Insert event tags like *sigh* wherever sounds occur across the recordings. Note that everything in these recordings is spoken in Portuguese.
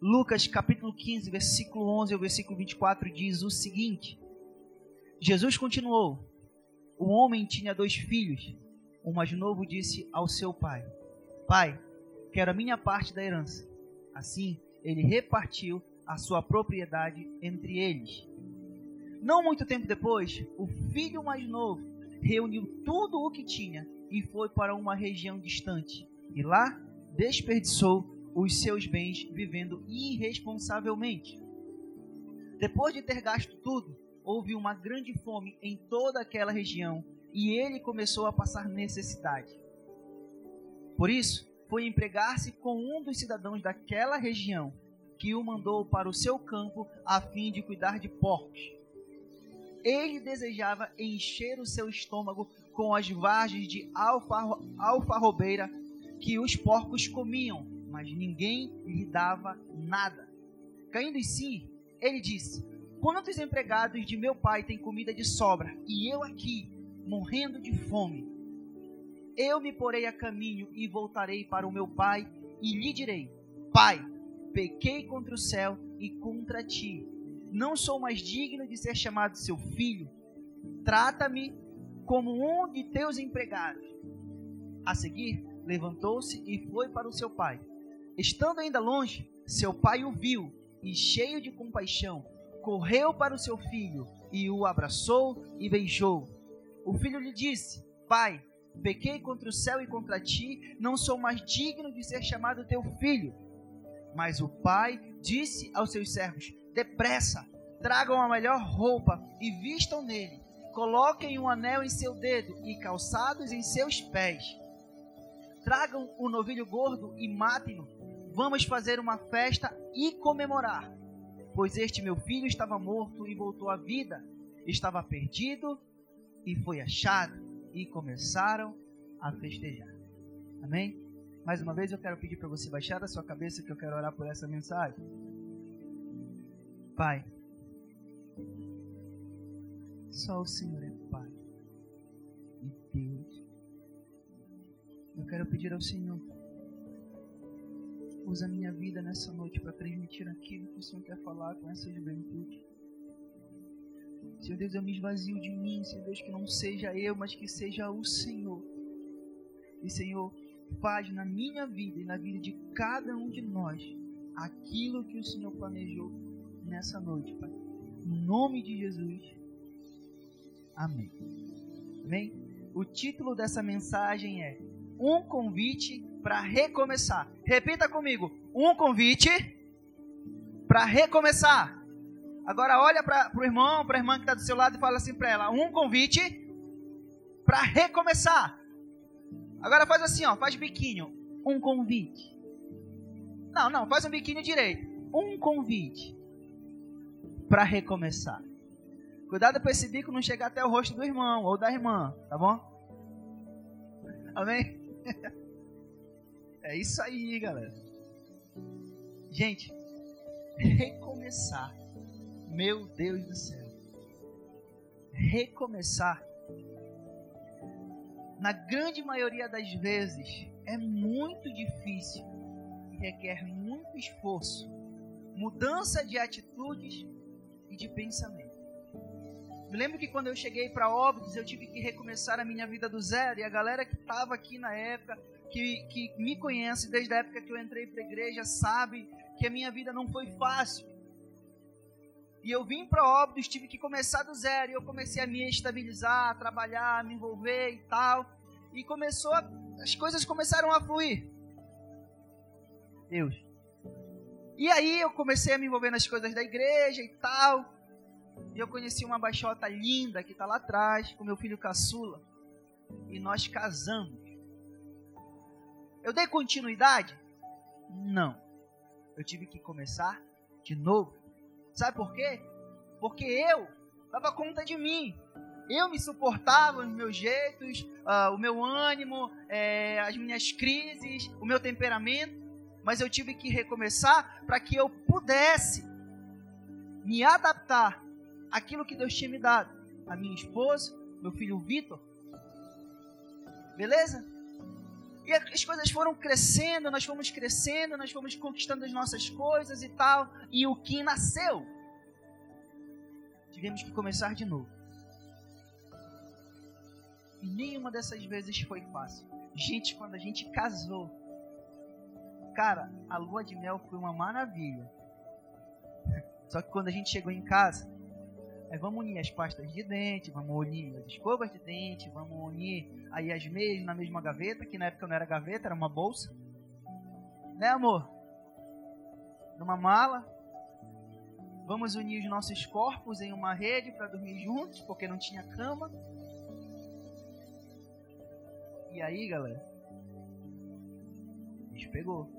Lucas capítulo 15, versículo 11 ao versículo 24 diz o seguinte: Jesus continuou: O homem tinha dois filhos. O mais novo disse ao seu pai: Pai, quero a minha parte da herança. Assim, ele repartiu a sua propriedade entre eles. Não muito tempo depois, o filho mais novo reuniu tudo o que tinha e foi para uma região distante. E lá desperdiçou os seus bens vivendo irresponsavelmente. Depois de ter gasto tudo, houve uma grande fome em toda aquela região e ele começou a passar necessidade. Por isso, foi empregar-se com um dos cidadãos daquela região, que o mandou para o seu campo a fim de cuidar de porcos. Ele desejava encher o seu estômago com as vagens de alfarrobeira que os porcos comiam, mas ninguém lhe dava nada. Caindo em si, ele disse: Quantos empregados de meu pai têm comida de sobra e eu aqui, morrendo de fome? Eu me porei a caminho e voltarei para o meu pai e lhe direi: Pai, pequei contra o céu e contra ti. Não sou mais digno de ser chamado seu filho. Trata-me como um de teus empregados. A seguir, levantou-se e foi para o seu pai. Estando ainda longe, seu pai o viu e, cheio de compaixão, correu para o seu filho e o abraçou e beijou. O filho lhe disse: Pai, pequei contra o céu e contra ti, não sou mais digno de ser chamado teu filho. Mas o pai disse aos seus servos: Depressa, tragam a melhor roupa e vistam nele. Coloquem um anel em seu dedo e calçados em seus pés. Tragam o novilho gordo e matem-no Vamos fazer uma festa e comemorar, pois este meu filho estava morto e voltou à vida, estava perdido e foi achado, e começaram a festejar. Amém? Mais uma vez eu quero pedir para você baixar a sua cabeça que eu quero orar por essa mensagem. Pai, só o Senhor é Pai e Deus. Eu quero pedir ao Senhor Usa a minha vida nessa noite para transmitir aquilo que o Senhor quer falar com essa juventude. Senhor Deus, eu me esvazio de mim, Senhor Deus, que não seja eu, mas que seja o Senhor. E Senhor, faz na minha vida e na vida de cada um de nós aquilo que o Senhor planejou nessa noite, Pai. Em nome de Jesus. Amém. Amém? O título dessa mensagem é Um convite para recomeçar. Repita comigo: um convite para recomeçar. Agora olha para o irmão, para a irmã que está do seu lado e fala assim para ela: um convite para recomeçar. Agora faz assim, ó, faz biquinho. Um convite. Não, não, faz um biquinho direito. Um convite para recomeçar. Cuidado para esse bico não chegar até o rosto do irmão ou da irmã, tá bom? Amém? *laughs* É isso aí, galera. Gente, recomeçar. Meu Deus do céu. Recomeçar. Na grande maioria das vezes é muito difícil e requer muito esforço, mudança de atitudes e de pensamento. Me lembro que quando eu cheguei para Óbidos, eu tive que recomeçar a minha vida do zero. E a galera que estava aqui na época que, que me conhece desde a época que eu entrei para a igreja sabe que a minha vida não foi fácil. E eu vim para Óbidos, tive que começar do zero. E eu comecei a me estabilizar, a trabalhar, a me envolver e tal. E começou, a, as coisas começaram a fluir. Deus. E aí eu comecei a me envolver nas coisas da igreja e tal. E eu conheci uma baixota linda que está lá atrás, com meu filho caçula. E nós casamos. Eu dei continuidade? Não. Eu tive que começar de novo. Sabe por quê? Porque eu dava conta de mim. Eu me suportava os meus jeitos, uh, o meu ânimo, é, as minhas crises, o meu temperamento. Mas eu tive que recomeçar para que eu pudesse me adaptar àquilo que Deus tinha me dado. A minha esposa, meu filho Vitor. Beleza? E as coisas foram crescendo, nós fomos crescendo, nós fomos conquistando as nossas coisas e tal. E o Kim nasceu. Tivemos que começar de novo. E nenhuma dessas vezes foi fácil. Gente, quando a gente casou, cara, a lua de mel foi uma maravilha. *laughs* Só que quando a gente chegou em casa, aí vamos unir as pastas de dente, vamos unir as escovas de dente, vamos unir aí as meias na mesma gaveta, que na época não era gaveta, era uma bolsa. Né, amor? Numa mala. Vamos unir os nossos corpos em uma rede para dormir juntos, porque não tinha cama. E aí, galera? A gente pegou.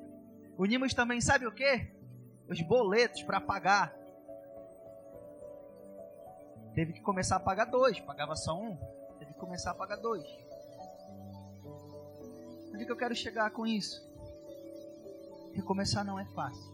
Unimos também, sabe o que? Os boletos para pagar. Teve que começar a pagar dois. Pagava só um. Teve que começar a pagar dois. Onde é que eu quero chegar com isso? Recomeçar não é fácil.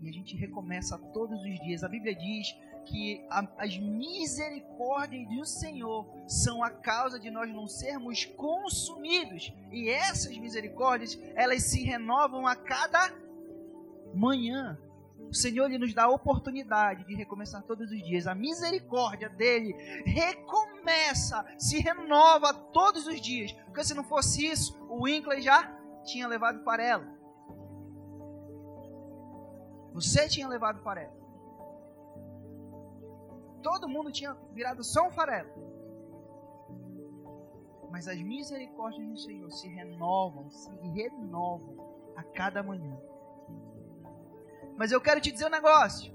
E a gente recomeça todos os dias. A Bíblia diz que as misericórdias do Senhor são a causa de nós não sermos consumidos. E essas misericórdias, elas se renovam a cada manhã. O Senhor ele nos dá a oportunidade de recomeçar todos os dias. A misericórdia dele recomeça, se renova todos os dias. Porque se não fosse isso, o Winkley já tinha levado farelo. Você tinha levado farelo. Todo mundo tinha virado só um farelo. Mas as misericórdias do Senhor se renovam, se renovam a cada manhã. Mas eu quero te dizer um negócio.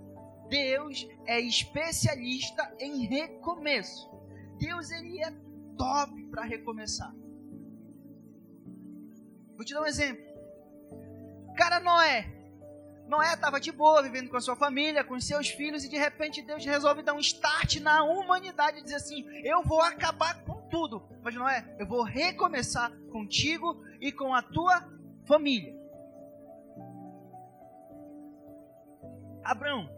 Deus é especialista em recomeço. Deus ele é top para recomeçar. Vou te dar um exemplo. Cara Noé. Noé estava de boa, vivendo com a sua família, com seus filhos, e de repente Deus resolve dar um start na humanidade e dizer assim: Eu vou acabar com tudo. Mas Noé, eu vou recomeçar contigo e com a tua família. Abraão.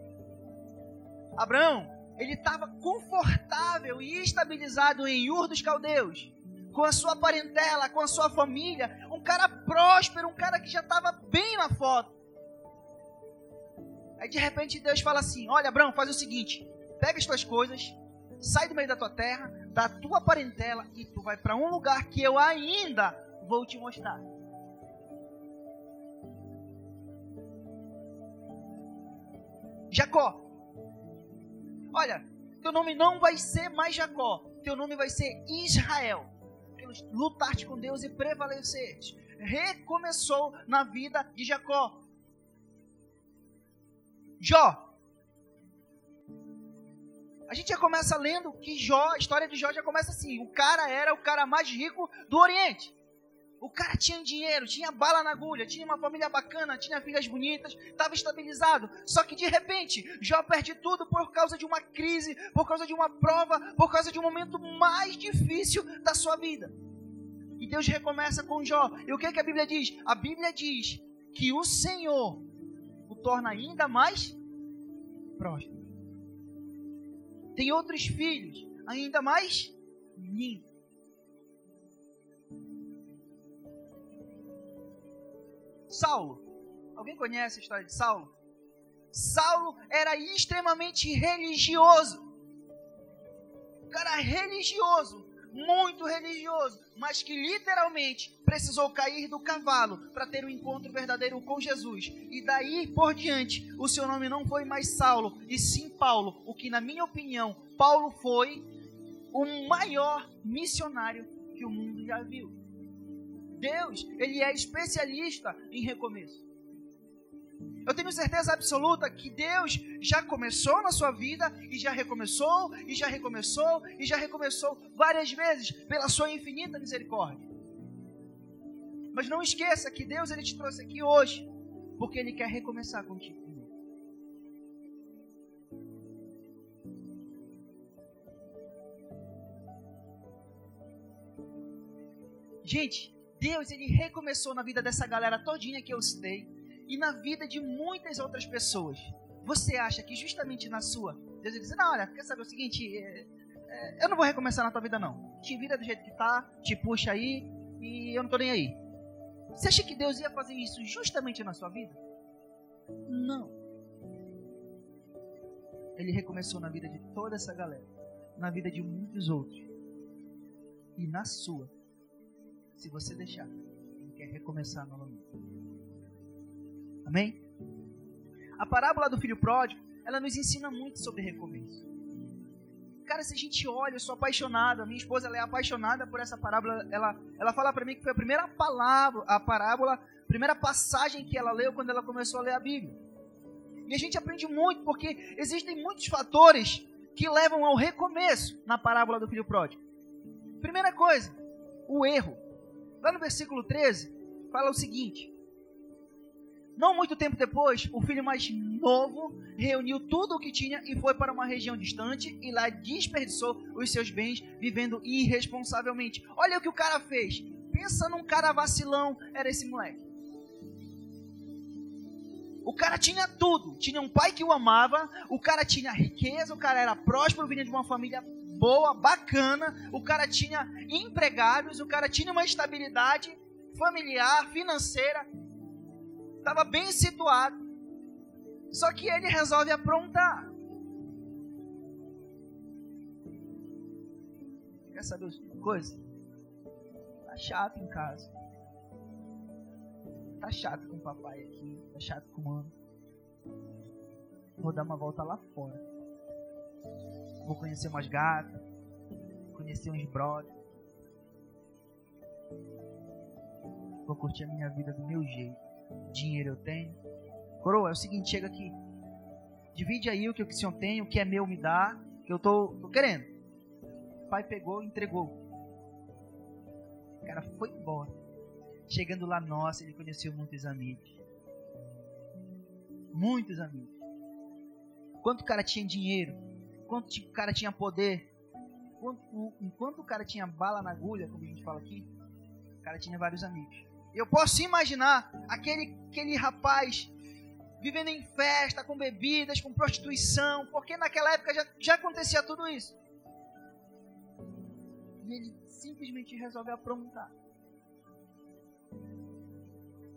Abraão, ele estava confortável e estabilizado em Ur dos Caldeus, com a sua parentela, com a sua família, um cara próspero, um cara que já estava bem na foto. Aí de repente Deus fala assim: Olha, Abraão, faz o seguinte: pega as tuas coisas, sai do meio da tua terra, da tua parentela, e tu vai para um lugar que eu ainda vou te mostrar. Jacó. Olha, teu nome não vai ser mais Jacó, teu nome vai ser Israel. Lutar com Deus e prevalecer. Recomeçou na vida de Jacó. Jó. A gente já começa lendo que Jó, a história de Jó já começa assim: o cara era o cara mais rico do Oriente. O cara tinha dinheiro, tinha bala na agulha, tinha uma família bacana, tinha filhas bonitas, estava estabilizado. Só que de repente, Jó perde tudo por causa de uma crise, por causa de uma prova, por causa de um momento mais difícil da sua vida. E Deus recomeça com Jó. E o que, é que a Bíblia diz? A Bíblia diz que o Senhor o torna ainda mais próspero. Tem outros filhos ainda mais lindos. Saulo. Alguém conhece a história de Saulo? Saulo era extremamente religioso. O cara religioso, muito religioso, mas que literalmente precisou cair do cavalo para ter um encontro verdadeiro com Jesus. E daí por diante, o seu nome não foi mais Saulo, e sim Paulo. O que, na minha opinião, Paulo foi o maior missionário que o mundo já viu. Deus, ele é especialista em recomeço. Eu tenho certeza absoluta que Deus já começou na sua vida e já recomeçou, e já recomeçou, e já recomeçou várias vezes pela sua infinita misericórdia. Mas não esqueça que Deus ele te trouxe aqui hoje porque ele quer recomeçar contigo. Gente, Deus ele recomeçou na vida dessa galera todinha que eu citei e na vida de muitas outras pessoas. Você acha que justamente na sua, Deus ele diz, não, olha, quer saber o seguinte, é, é, eu não vou recomeçar na tua vida não. te vira do jeito que tá, te puxa aí e eu não tô nem aí. Você acha que Deus ia fazer isso justamente na sua vida? Não. Ele recomeçou na vida de toda essa galera, na vida de muitos outros. E na sua, se você deixar, ele quer recomeçar novamente. Amém? A parábola do filho pródigo, ela nos ensina muito sobre recomeço. Cara, se a gente olha, eu sou apaixonado, a minha esposa ela é apaixonada por essa parábola, ela, ela fala para mim que foi a primeira palavra, a parábola, a primeira passagem que ela leu quando ela começou a ler a Bíblia. E a gente aprende muito, porque existem muitos fatores que levam ao recomeço na parábola do filho pródigo. Primeira coisa, o erro. Lá no versículo 13, fala o seguinte: não muito tempo depois, o filho mais novo reuniu tudo o que tinha e foi para uma região distante e lá desperdiçou os seus bens vivendo irresponsavelmente. Olha o que o cara fez. Pensa num cara vacilão, era esse moleque. O cara tinha tudo. Tinha um pai que o amava, o cara tinha riqueza, o cara era próspero, vinha de uma família boa, bacana, o cara tinha empregados, o cara tinha uma estabilidade familiar, financeira, estava bem situado. Só que ele resolve aprontar. Quer saber uma coisa? Tá chato em casa. Tá chato com o papai aqui. Tá chato com o mano. Vou dar uma volta lá fora. Vou conhecer umas gatas. Conhecer uns brothers. Vou curtir a minha vida do meu jeito dinheiro eu tenho. Coroa, é o seguinte, chega aqui. Divide aí o que o senhor tem, o que é meu me dá, que eu tô, tô querendo. O pai pegou e entregou. O cara foi embora. Chegando lá, nossa, ele conheceu muitos amigos. Muitos amigos. Quanto o cara tinha dinheiro, quanto o cara tinha poder, quanto, enquanto o cara tinha bala na agulha, como a gente fala aqui, o cara tinha vários amigos. Eu posso imaginar aquele, aquele rapaz vivendo em festa, com bebidas, com prostituição, porque naquela época já, já acontecia tudo isso. E ele simplesmente resolve aprontar.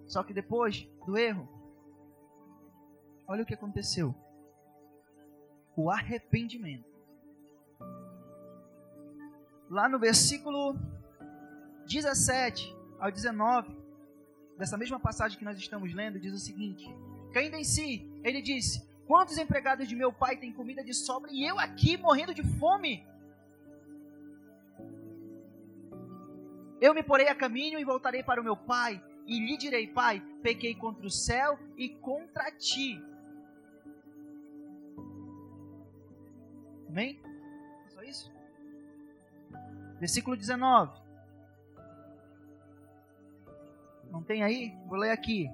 Só que depois do erro, olha o que aconteceu: o arrependimento. Lá no versículo 17 ao 19, dessa mesma passagem que nós estamos lendo, diz o seguinte: Caindo em si, ele disse: Quantos empregados de meu pai têm comida de sobra e eu aqui morrendo de fome? Eu me porei a caminho e voltarei para o meu pai, e lhe direi: Pai, pequei contra o céu e contra ti. Amém? Só isso? Versículo 19. Não tem aí? Vou ler aqui.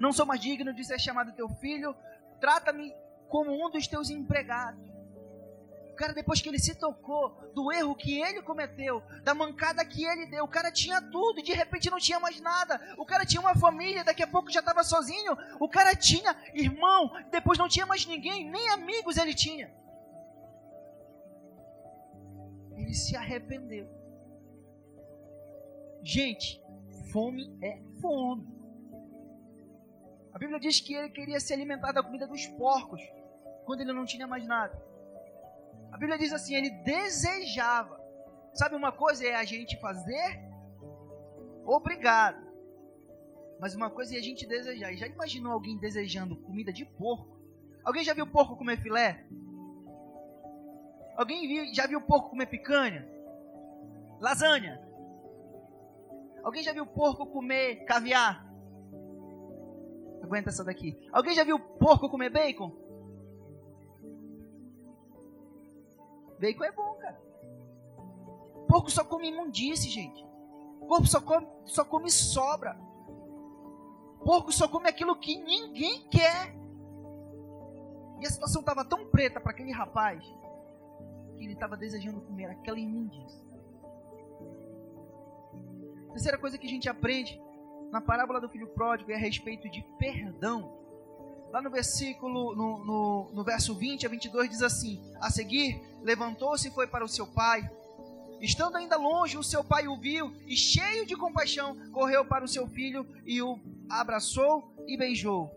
Não sou mais digno de ser chamado teu filho. Trata-me como um dos teus empregados. Cara, depois que ele se tocou do erro que ele cometeu, da mancada que ele deu, o cara tinha tudo, e de repente não tinha mais nada. O cara tinha uma família, daqui a pouco já estava sozinho. O cara tinha irmão, depois não tinha mais ninguém, nem amigos ele tinha. Ele se arrependeu. Gente, fome é fome. A Bíblia diz que ele queria se alimentar da comida dos porcos, quando ele não tinha mais nada. A Bíblia diz assim: ele desejava. Sabe uma coisa é a gente fazer? Obrigado. Mas uma coisa é a gente desejar. E já imaginou alguém desejando comida de porco? Alguém já viu porco comer filé? Alguém já viu porco comer picanha? Lasanha? Alguém já viu porco comer caviar? Aguenta essa daqui. Alguém já viu porco comer bacon? Bacon é bom, cara. Porco só come imundice, gente. Porco só come, só come sobra. Porco só come aquilo que ninguém quer. E a situação estava tão preta para aquele rapaz que ele estava desejando comer aquela imundície. Terceira coisa que a gente aprende na parábola do filho pródigo é a respeito de perdão. Lá no versículo, no, no, no verso 20 a 22, diz assim: A seguir, levantou-se e foi para o seu pai. Estando ainda longe, o seu pai o viu e, cheio de compaixão, correu para o seu filho e o abraçou e beijou.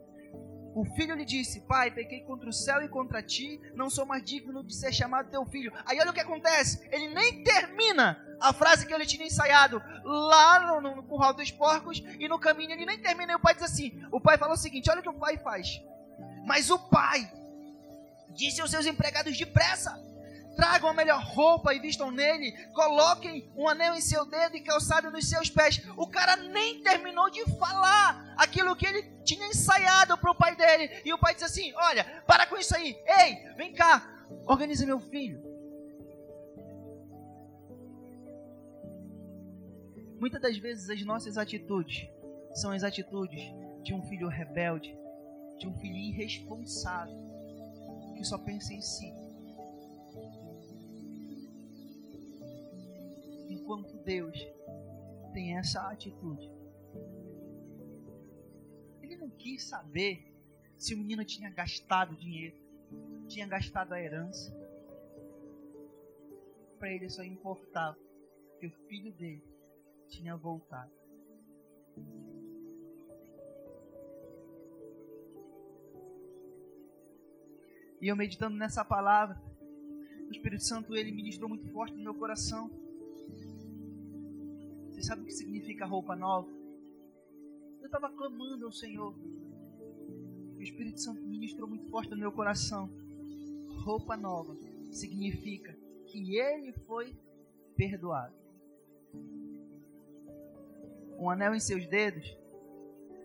O filho lhe disse: Pai, pequei contra o céu e contra ti, não sou mais digno de ser chamado teu filho. Aí olha o que acontece: ele nem termina a frase que ele tinha ensaiado lá no, no curral dos porcos e no caminho ele nem termina. E o pai diz assim: O pai fala o seguinte: Olha o que o pai faz. Mas o pai disse aos seus empregados depressa: Tragam a melhor roupa e vistam nele. Coloquem um anel em seu dedo e calçado nos seus pés. O cara nem terminou de falar aquilo que ele tinha ensaiado para o pai dele. E o pai disse assim: Olha, para com isso aí. Ei, vem cá, organiza meu filho. Muitas das vezes as nossas atitudes são as atitudes de um filho rebelde, de um filho irresponsável, que só pensa em si. Enquanto Deus tem essa atitude. Ele não quis saber se o menino tinha gastado dinheiro, tinha gastado a herança. Para ele só importava que o filho dele tinha voltado. E eu meditando nessa palavra, o Espírito Santo ele ministrou muito forte no meu coração. Você sabe o que significa roupa nova? Eu estava clamando ao Senhor. O Espírito Santo ministrou muito forte no meu coração. Roupa nova significa que ele foi perdoado. Um anel em seus dedos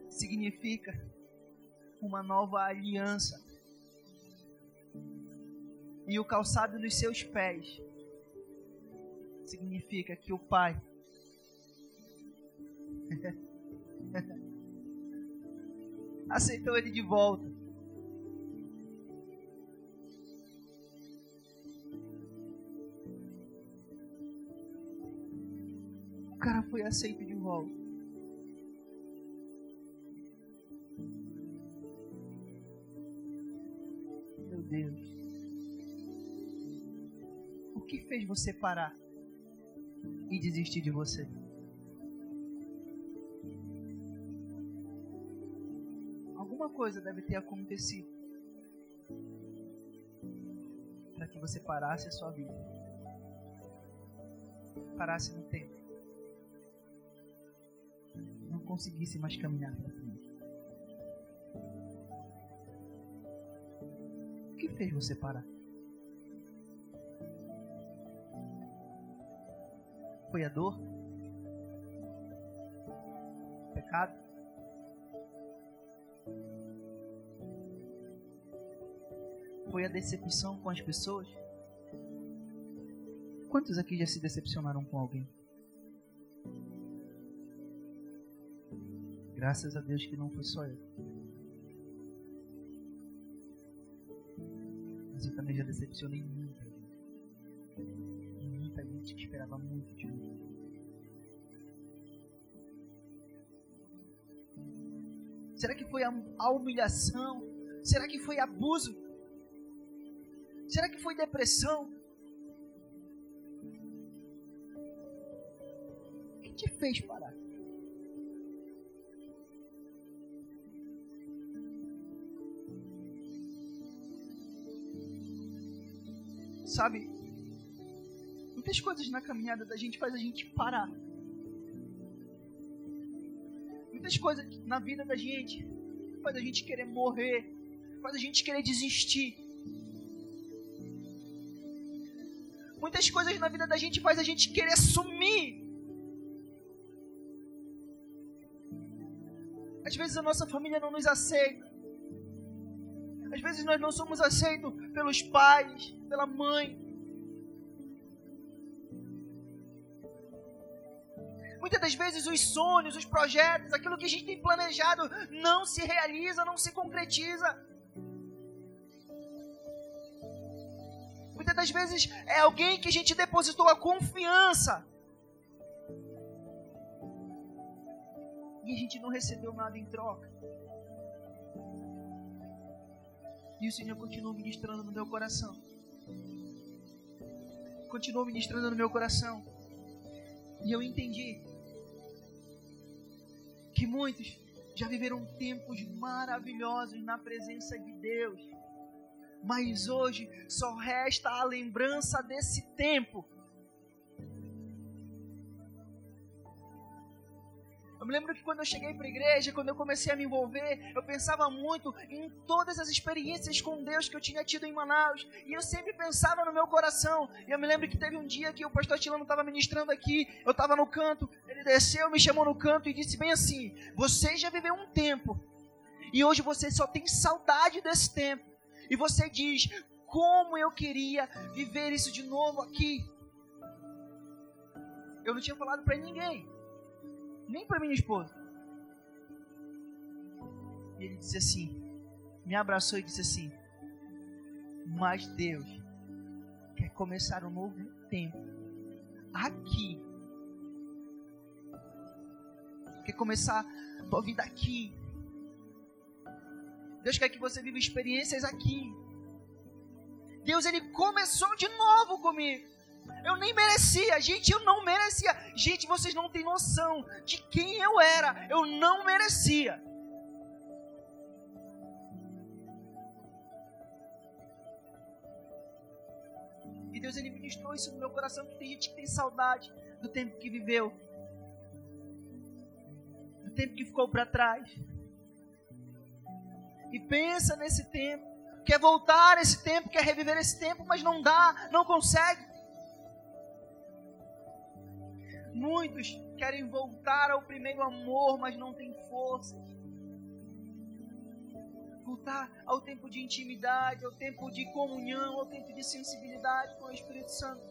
significa uma nova aliança. E o calçado nos seus pés significa que o Pai *laughs* aceitou ele de volta. O cara foi aceito de volta. Que fez você parar e desistir de você? Alguma coisa deve ter acontecido para que você parasse a sua vida, parasse no tempo, não conseguisse mais caminhar para frente. fez você parar? Foi a dor? Pecado? Foi a decepção com as pessoas? Quantos aqui já se decepcionaram com alguém? Graças a Deus que não foi só eu. também já decepcionei gente que esperava muito de mim. Será que foi a humilhação? Será que foi abuso? Será que foi depressão? O que te fez parar? Sabe? Muitas coisas na caminhada da gente faz a gente parar. Muitas coisas na vida da gente faz a gente querer morrer, faz a gente querer desistir. Muitas coisas na vida da gente faz a gente querer sumir. Às vezes a nossa família não nos aceita. Às vezes nós não somos aceitos pelos pais, pela mãe. Muitas das vezes os sonhos, os projetos, aquilo que a gente tem planejado não se realiza, não se concretiza. Muitas das vezes é alguém que a gente depositou a confiança. E a gente não recebeu nada em troca. E o Senhor continuou ministrando no meu coração. Continuou ministrando no meu coração. E eu entendi que muitos já viveram tempos maravilhosos na presença de Deus. Mas hoje só resta a lembrança desse tempo Eu me lembro que quando eu cheguei para a igreja, quando eu comecei a me envolver, eu pensava muito em todas as experiências com Deus que eu tinha tido em Manaus. E eu sempre pensava no meu coração. E eu me lembro que teve um dia que o pastor Tilano estava ministrando aqui, eu estava no canto, ele desceu, me chamou no canto e disse bem assim: Você já viveu um tempo, e hoje você só tem saudade desse tempo. E você diz: Como eu queria viver isso de novo aqui. Eu não tinha falado para ninguém nem para minha esposa. E ele disse assim, me abraçou e disse assim: Mas Deus quer começar um novo tempo aqui. Quer começar a tua vida aqui. Deus quer que você viva experiências aqui. Deus ele começou de novo comigo. Eu nem merecia, gente, eu não merecia. Gente, vocês não têm noção de quem eu era. Eu não merecia. E Deus ele ministrou isso no meu coração que tem gente que tem saudade do tempo que viveu. Do tempo que ficou para trás. E pensa nesse tempo, quer voltar esse tempo, quer reviver esse tempo, mas não dá, não consegue. Muitos querem voltar ao primeiro amor, mas não têm forças. Voltar ao tempo de intimidade, ao tempo de comunhão, ao tempo de sensibilidade com o Espírito Santo.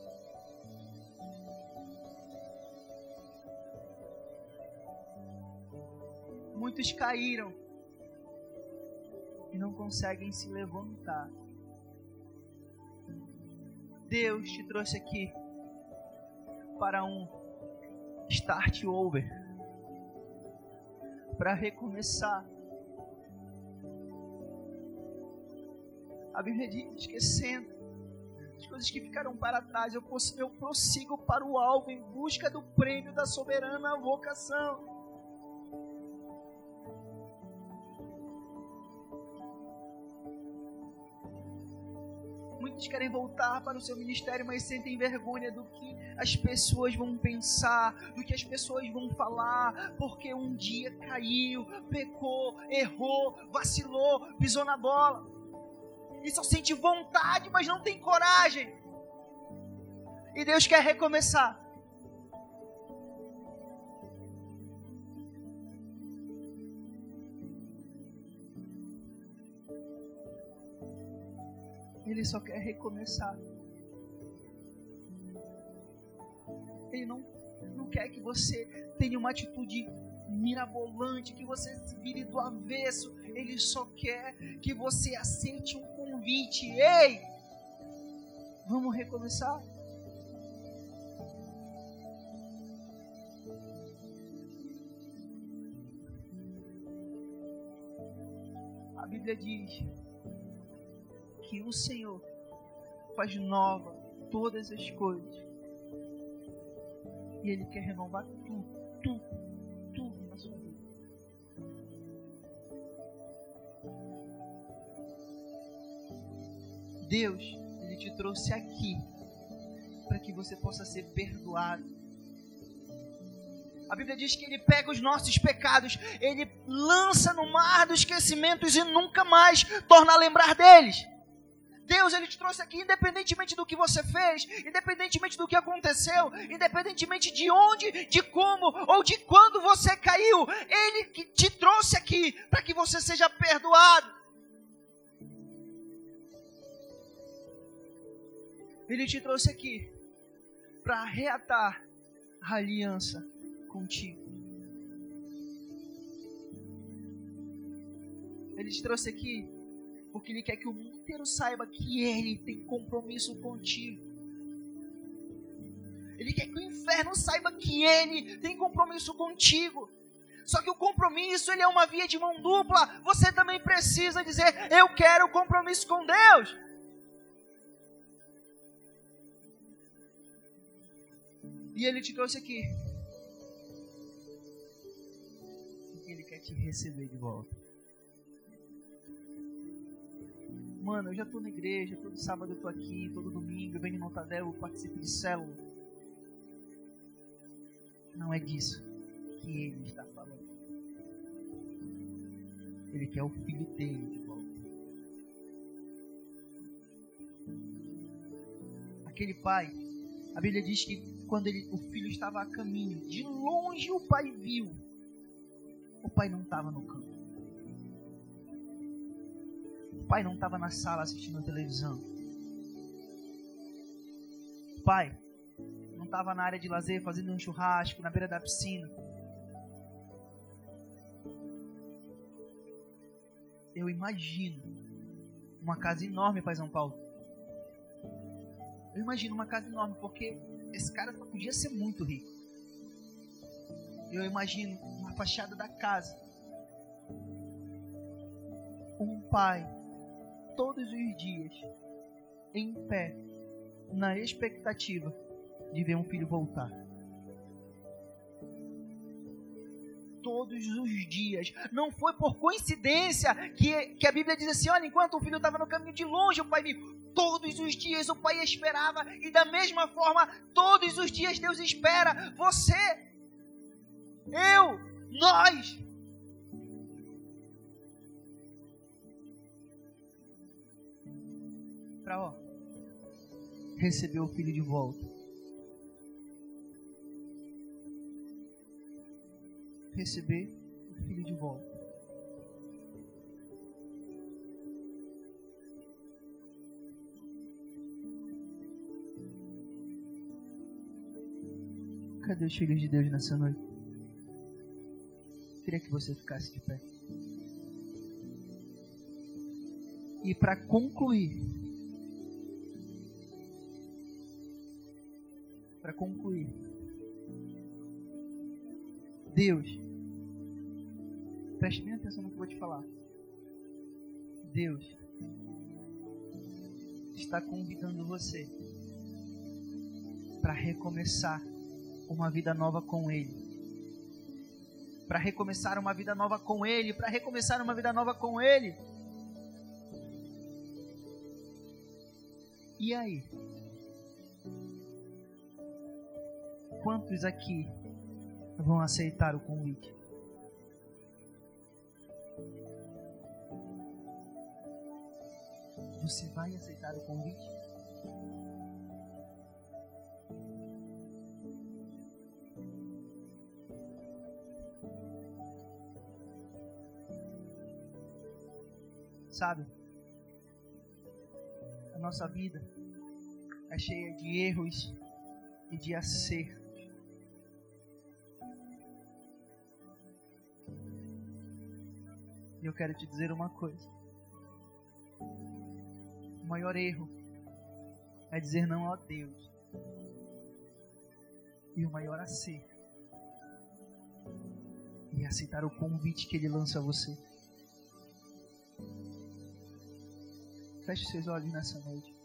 Muitos caíram e não conseguem se levantar. Deus te trouxe aqui para um start over para recomeçar. A Bíblia diz: esquecendo as coisas que ficaram para trás, eu, eu prossigo para o alvo em busca do prêmio da soberana vocação. Muitos querem voltar para o seu ministério, mas sentem vergonha do que as pessoas vão pensar, do que as pessoas vão falar, porque um dia caiu, pecou, errou, vacilou, pisou na bola. E só sente vontade, mas não tem coragem. E Deus quer recomeçar. Ele só quer recomeçar. Ele não, não quer que você tenha uma atitude mirabolante, que você se vire do avesso. Ele só quer que você aceite um convite. Ei! Vamos recomeçar? A Bíblia diz que o Senhor faz nova todas as coisas. E Ele quer renovar tudo, tudo, tudo na sua vida. Deus, Ele te trouxe aqui para que você possa ser perdoado. A Bíblia diz que Ele pega os nossos pecados, Ele lança no mar dos esquecimentos e nunca mais torna a lembrar deles. Deus, Ele te trouxe aqui, independentemente do que você fez, independentemente do que aconteceu, independentemente de onde, de como ou de quando você caiu, Ele que te trouxe aqui para que você seja perdoado. Ele te trouxe aqui para reatar a aliança contigo. Ele te trouxe aqui porque Ele quer que o mundo inteiro saiba que Ele tem compromisso contigo. Ele quer que o inferno saiba que Ele tem compromisso contigo. Só que o compromisso, ele é uma via de mão dupla. Você também precisa dizer: "Eu quero compromisso com Deus". E ele te trouxe aqui. Ele quer te receber de volta. Mano, eu já tô na igreja, todo sábado eu tô aqui, todo domingo eu venho no Tadel, eu participo de célula. Não é disso que ele está falando. Ele quer o filho dele de volta. Aquele pai, a Bíblia diz que quando ele, o filho estava a caminho, de longe o pai viu. O pai não estava no campo. O pai não estava na sala assistindo a televisão. O pai não estava na área de lazer fazendo um churrasco na beira da piscina. Eu imagino uma casa enorme para São Paulo. Eu imagino uma casa enorme porque esse cara só podia ser muito rico. Eu imagino uma fachada da casa. Um pai, todos os dias, em pé, na expectativa de ver um filho voltar. Todos os dias. Não foi por coincidência que, que a Bíblia diz assim: olha, enquanto o filho estava no caminho de longe, o pai viu. Todos os dias o Pai esperava, e da mesma forma, todos os dias Deus espera você, eu, nós. Para receber o filho de volta. Receber o filho de volta. Cadê os filhos de Deus nessa noite? Queria que você ficasse de pé. E para concluir, para concluir, Deus, preste bem atenção no que eu vou te falar. Deus está convidando você para recomeçar uma vida nova com Ele. Para recomeçar uma vida nova com Ele, para recomeçar uma vida nova com Ele. E aí? Quantos aqui vão aceitar o convite? Você vai aceitar o convite? Sabe? A nossa vida é cheia de erros e de acertos. Eu quero te dizer uma coisa. O maior erro é dizer não a Deus. E o maior acerto é aceitar o convite que Ele lança a você. Feche seus olhos nessa noite.